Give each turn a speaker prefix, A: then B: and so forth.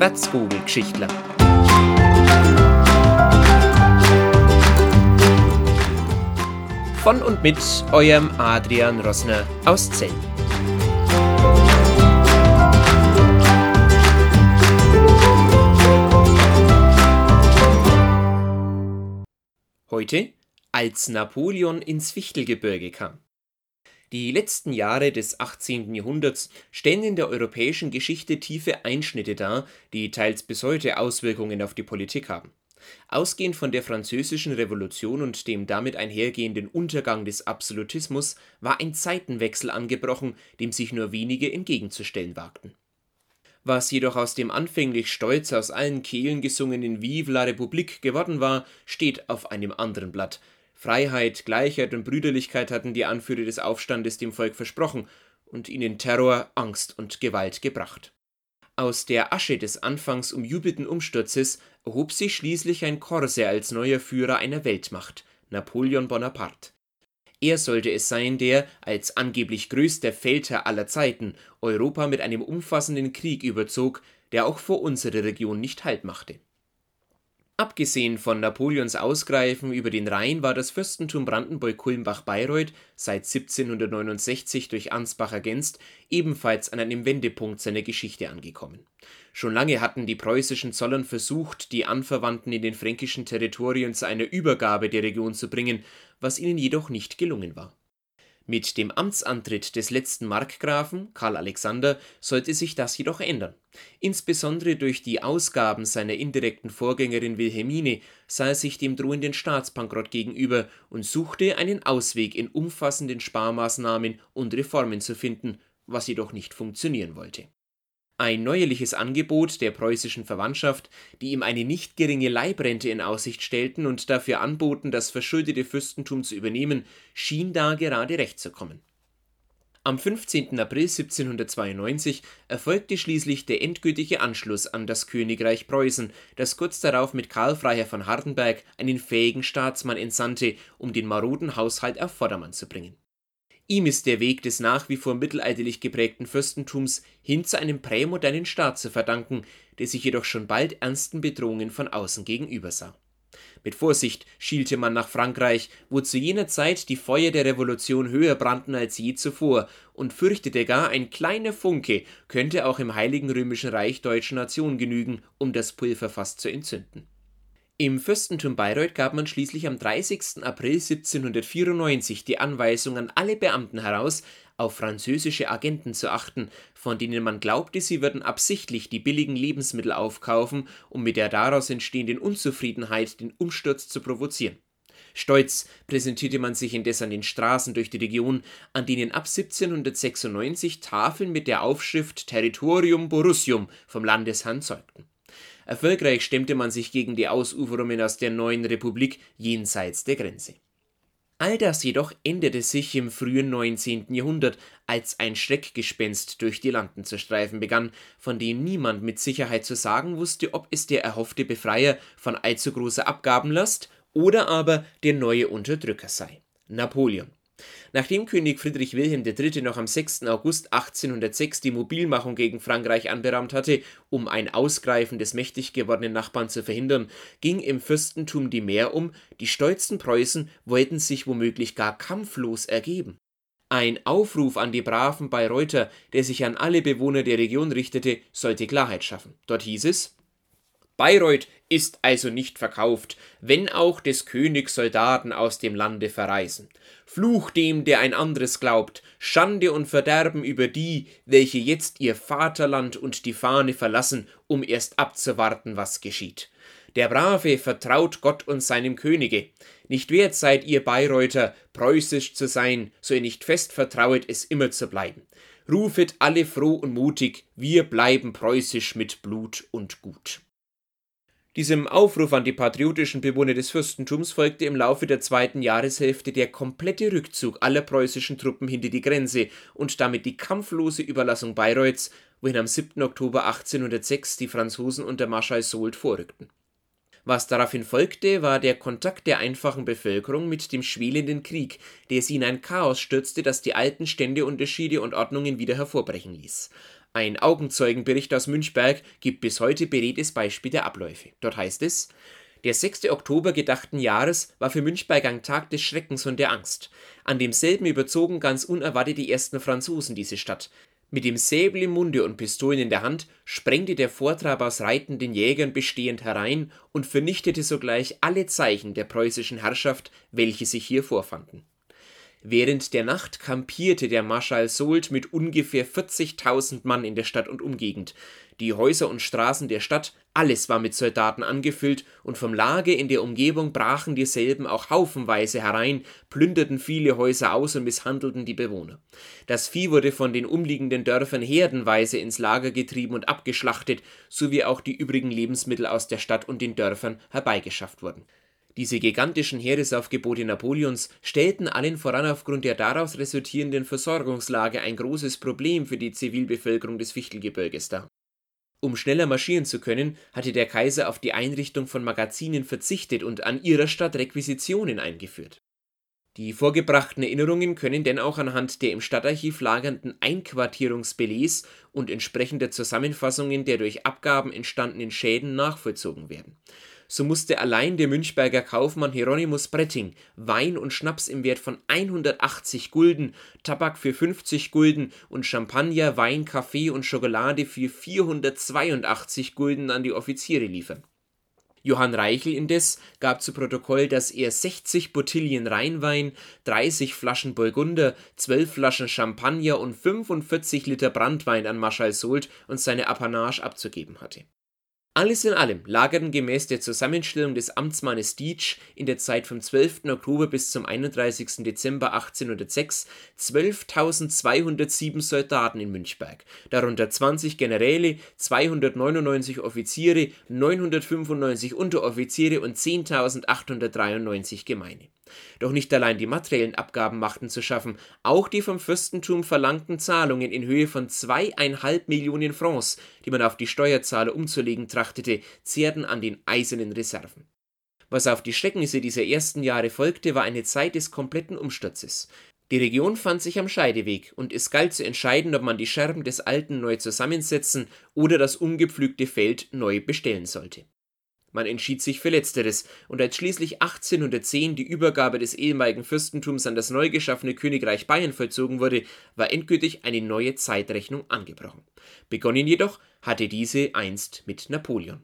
A: Wärzvogelgeschichtler. Von und mit eurem Adrian Rossner aus Zell. Heute, als Napoleon ins Fichtelgebirge kam. Die letzten Jahre des 18. Jahrhunderts stellen in der europäischen Geschichte tiefe Einschnitte dar, die teils bis heute Auswirkungen auf die Politik haben. Ausgehend von der Französischen Revolution und dem damit einhergehenden Untergang des Absolutismus war ein Zeitenwechsel angebrochen, dem sich nur wenige entgegenzustellen wagten. Was jedoch aus dem anfänglich stolz aus allen Kehlen gesungenen Vive la République geworden war, steht auf einem anderen Blatt, Freiheit, Gleichheit und Brüderlichkeit hatten die Anführer des Aufstandes dem Volk versprochen und ihnen Terror, Angst und Gewalt gebracht. Aus der Asche des anfangs umjubelten Umsturzes erhob sich schließlich ein Korse als neuer Führer einer Weltmacht, Napoleon Bonaparte. Er sollte es sein, der, als angeblich größter Feldherr aller Zeiten, Europa mit einem umfassenden Krieg überzog, der auch vor unserer Region nicht Halt machte Abgesehen von Napoleons Ausgreifen über den Rhein war das Fürstentum Brandenburg-Kulmbach-Bayreuth seit 1769 durch Ansbach ergänzt ebenfalls an einem Wendepunkt seiner Geschichte angekommen. Schon lange hatten die preußischen Zollern versucht, die Anverwandten in den fränkischen Territorien zu einer Übergabe der Region zu bringen, was ihnen jedoch nicht gelungen war mit dem Amtsantritt des letzten Markgrafen Karl Alexander sollte sich das jedoch ändern. Insbesondere durch die Ausgaben seiner indirekten Vorgängerin Wilhelmine sah er sich dem drohenden Staatsbankrott gegenüber und suchte einen Ausweg in umfassenden Sparmaßnahmen und Reformen zu finden, was jedoch nicht funktionieren wollte ein neuerliches Angebot der preußischen Verwandtschaft, die ihm eine nicht geringe Leibrente in Aussicht stellten und dafür anboten, das verschuldete Fürstentum zu übernehmen, schien da gerade recht zu kommen. Am 15. April 1792 erfolgte schließlich der endgültige Anschluss an das Königreich Preußen, das kurz darauf mit Karl Freiherr von Hardenberg einen fähigen Staatsmann entsandte, um den maroden Haushalt auf Vordermann zu bringen Ihm ist der Weg des nach wie vor mittelalterlich geprägten Fürstentums hin zu einem prämodernen Staat zu verdanken, der sich jedoch schon bald ernsten Bedrohungen von außen gegenübersah. Mit Vorsicht schielte man nach Frankreich, wo zu jener Zeit die Feuer der Revolution höher brannten als je zuvor, und fürchtete gar, ein kleiner Funke könnte auch im Heiligen Römischen Reich deutscher Nation genügen, um das Pulverfass zu entzünden im Fürstentum Bayreuth gab man schließlich am 30. April 1794 die Anweisung an alle Beamten heraus, auf französische Agenten zu achten, von denen man glaubte, sie würden absichtlich die billigen Lebensmittel aufkaufen, um mit der daraus entstehenden Unzufriedenheit den Umsturz zu provozieren. Stolz präsentierte man sich indes an den Straßen durch die Region, an denen ab 1796 Tafeln mit der Aufschrift Territorium Borussium vom Landesherrn zeugten Erfolgreich stemmte man sich gegen die Ausuferungen aus der neuen Republik jenseits der Grenze. All das jedoch änderte sich im frühen 19. Jahrhundert, als ein Schreckgespenst durch die Landen zu streifen begann, von dem niemand mit Sicherheit zu sagen wusste, ob es der erhoffte Befreier von allzu großer Abgabenlast oder aber der neue Unterdrücker sei. Napoleon. Nachdem König Friedrich Wilhelm III. noch am 6. August 1806 die Mobilmachung gegen Frankreich anberaumt hatte, um ein Ausgreifen des mächtig gewordenen Nachbarn zu verhindern, ging im Fürstentum die Mehr um, die stolzen Preußen wollten sich womöglich gar kampflos ergeben. Ein Aufruf an die braven Bayreuther, der sich an alle Bewohner der Region richtete, sollte Klarheit schaffen. Dort hieß es Bayreuth ist also nicht verkauft, wenn auch des Königs Soldaten aus dem Lande verreisen. Fluch dem, der ein anderes glaubt, Schande und Verderben über die, welche jetzt ihr Vaterland und die Fahne verlassen, um erst abzuwarten, was geschieht. Der Brave vertraut Gott und seinem Könige. Nicht wert seid ihr Bayreuther, preußisch zu sein, so ihr nicht fest vertrauet, es immer zu bleiben. Rufet alle froh und mutig, wir bleiben preußisch mit Blut und Gut. Diesem Aufruf an die patriotischen Bewohner des Fürstentums folgte im Laufe der zweiten Jahreshälfte der komplette Rückzug aller preußischen Truppen hinter die Grenze und damit die kampflose Überlassung Bayreuths, wohin am 7. Oktober 1806 die Franzosen unter Marschall Soult vorrückten. Was daraufhin folgte, war der Kontakt der einfachen Bevölkerung mit dem schwelenden Krieg, der sie in ein Chaos stürzte, das die alten Ständeunterschiede und Ordnungen wieder hervorbrechen ließ. Ein Augenzeugenbericht aus Münchberg gibt bis heute beredtes Beispiel der Abläufe. Dort heißt es: Der 6. Oktober gedachten Jahres war für Münchberg ein Tag des Schreckens und der Angst. An demselben überzogen ganz unerwartet die ersten Franzosen diese Stadt. Mit dem Säbel im Munde und Pistolen in der Hand sprengte der Vortrab aus reitenden Jägern bestehend herein und vernichtete sogleich alle Zeichen der preußischen Herrschaft, welche sich hier vorfanden. Während der Nacht kampierte der Marschall Soult mit ungefähr 40.000 Mann in der Stadt und Umgegend. Die Häuser und Straßen der Stadt, alles war mit Soldaten angefüllt, und vom Lager in der Umgebung brachen dieselben auch haufenweise herein, plünderten viele Häuser aus und misshandelten die Bewohner. Das Vieh wurde von den umliegenden Dörfern herdenweise ins Lager getrieben und abgeschlachtet, sowie auch die übrigen Lebensmittel aus der Stadt und den Dörfern herbeigeschafft wurden. Diese gigantischen Heeresaufgebote Napoleons stellten allen voran aufgrund der daraus resultierenden Versorgungslage ein großes Problem für die Zivilbevölkerung des Fichtelgebirges dar um schneller marschieren zu können, hatte der Kaiser auf die Einrichtung von Magazinen verzichtet und an ihrer Stadt Requisitionen eingeführt. Die vorgebrachten Erinnerungen können denn auch anhand der im Stadtarchiv lagernden Einquartierungsbelets und entsprechender Zusammenfassungen der durch Abgaben entstandenen Schäden nachvollzogen werden so musste allein der Münchberger Kaufmann Hieronymus Bretting Wein und Schnaps im Wert von 180 Gulden, Tabak für 50 Gulden und Champagner, Wein, Kaffee und Schokolade für 482 Gulden an die Offiziere liefern. Johann Reichel indes gab zu Protokoll, dass er 60 Bottilien Rheinwein, 30 Flaschen Burgunder, 12 Flaschen Champagner und 45 Liter Brandwein an Marschall Soult und seine Apanage abzugeben hatte alles in allem lagerten gemäß der Zusammenstellung des Amtsmannes Dietsch in der Zeit vom 12. Oktober bis zum 31. Dezember 1806 12.207 Soldaten in Münchberg, darunter 20 Generäle, 299 Offiziere, 995 Unteroffiziere und 10.893 Gemeine doch nicht allein die materiellen Abgaben machten zu schaffen, auch die vom Fürstentum verlangten Zahlungen in Höhe von zweieinhalb Millionen Francs, die man auf die Steuerzahler umzulegen trachtete, zehrten an den eisernen Reserven. Was auf die Schrecknisse dieser ersten Jahre folgte, war eine Zeit des kompletten Umsturzes. Die Region fand sich am Scheideweg und es galt zu entscheiden, ob man die Scherben des Alten neu zusammensetzen oder das ungepflügte Feld neu bestellen sollte man entschied sich für letzteres, und als schließlich 1810 die Übergabe des ehemaligen Fürstentums an das neu geschaffene Königreich Bayern vollzogen wurde, war endgültig eine neue Zeitrechnung angebrochen. Begonnen jedoch hatte diese einst mit Napoleon